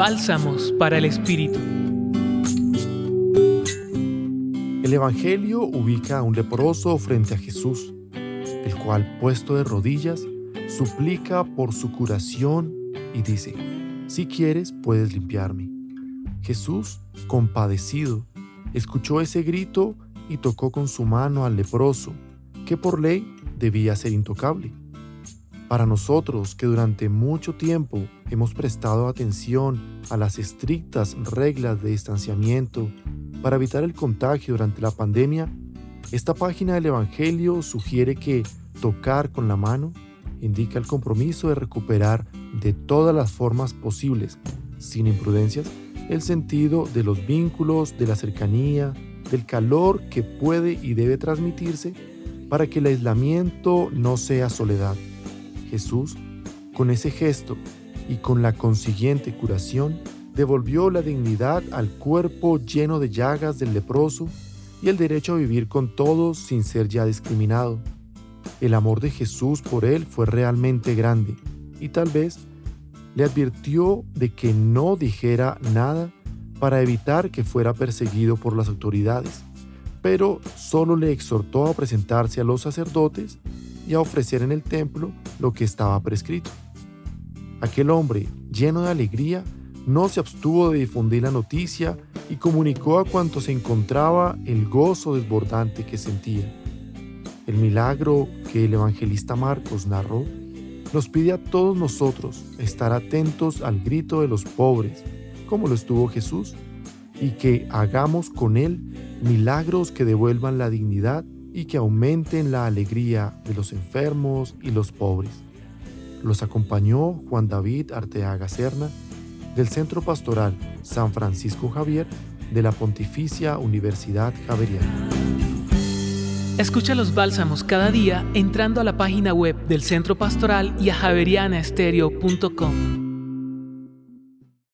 Bálsamos para el Espíritu. El Evangelio ubica a un leproso frente a Jesús, el cual, puesto de rodillas, suplica por su curación y dice, si quieres puedes limpiarme. Jesús, compadecido, escuchó ese grito y tocó con su mano al leproso, que por ley debía ser intocable. Para nosotros que durante mucho tiempo hemos prestado atención a las estrictas reglas de distanciamiento para evitar el contagio durante la pandemia, esta página del Evangelio sugiere que tocar con la mano indica el compromiso de recuperar de todas las formas posibles, sin imprudencias, el sentido de los vínculos, de la cercanía, del calor que puede y debe transmitirse para que el aislamiento no sea soledad. Jesús, con ese gesto y con la consiguiente curación, devolvió la dignidad al cuerpo lleno de llagas del leproso y el derecho a vivir con todos sin ser ya discriminado. El amor de Jesús por él fue realmente grande y tal vez le advirtió de que no dijera nada para evitar que fuera perseguido por las autoridades, pero solo le exhortó a presentarse a los sacerdotes a ofrecer en el templo lo que estaba prescrito. Aquel hombre, lleno de alegría, no se abstuvo de difundir la noticia y comunicó a cuantos se encontraba el gozo desbordante que sentía. El milagro que el evangelista Marcos narró nos pide a todos nosotros estar atentos al grito de los pobres, como lo estuvo Jesús, y que hagamos con él milagros que devuelvan la dignidad y que aumenten la alegría de los enfermos y los pobres. Los acompañó Juan David Arteaga Serna del Centro Pastoral San Francisco Javier de la Pontificia Universidad Javeriana. Escucha los bálsamos cada día entrando a la página web del Centro Pastoral y a javerianaestereo.com.